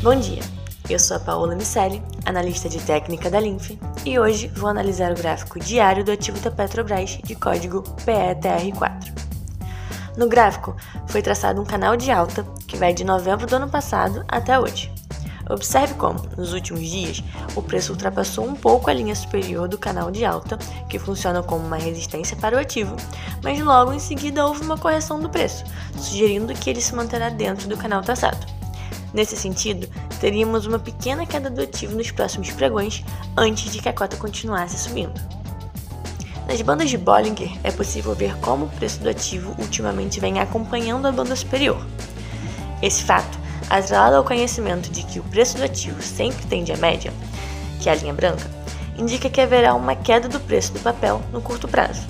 Bom dia, eu sou a Paola Micelli, analista de técnica da Linf, e hoje vou analisar o gráfico diário do ativo da Petrobras de código PETR4. No gráfico, foi traçado um canal de alta que vai de novembro do ano passado até hoje. Observe como, nos últimos dias, o preço ultrapassou um pouco a linha superior do canal de alta, que funciona como uma resistência para o ativo, mas logo em seguida houve uma correção do preço, sugerindo que ele se manterá dentro do canal traçado. Nesse sentido, teríamos uma pequena queda do ativo nos próximos pregões antes de que a cota continuasse subindo. Nas bandas de Bollinger, é possível ver como o preço do ativo ultimamente vem acompanhando a banda superior. Esse fato atrelado ao conhecimento de que o preço do ativo sempre tende à média, que é a linha branca, indica que haverá uma queda do preço do papel no curto prazo.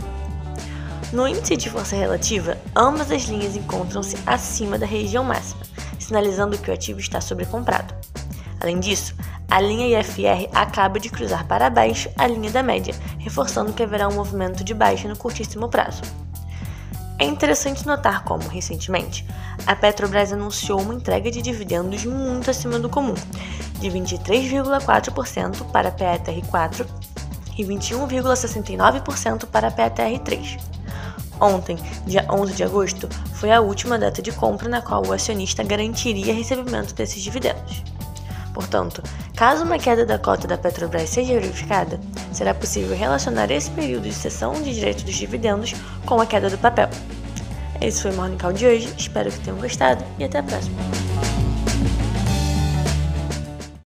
No índice de força relativa, ambas as linhas encontram-se acima da região máxima, sinalizando que o ativo está sobrecomprado. Além disso, a linha IFR acaba de cruzar para baixo a linha da média, reforçando que haverá um movimento de baixa no curtíssimo prazo. É interessante notar como, recentemente, a Petrobras anunciou uma entrega de dividendos muito acima do comum, de 23,4% para a PETR4 e 21,69% para a PETR3. Ontem, dia 11 de agosto, foi a última data de compra na qual o acionista garantiria recebimento desses dividendos. Portanto, caso uma queda da cota da Petrobras seja verificada, será possível relacionar esse período de cessão de direito dos dividendos com a queda do papel. Esse foi o Morning Call de hoje, espero que tenham gostado e até a próxima.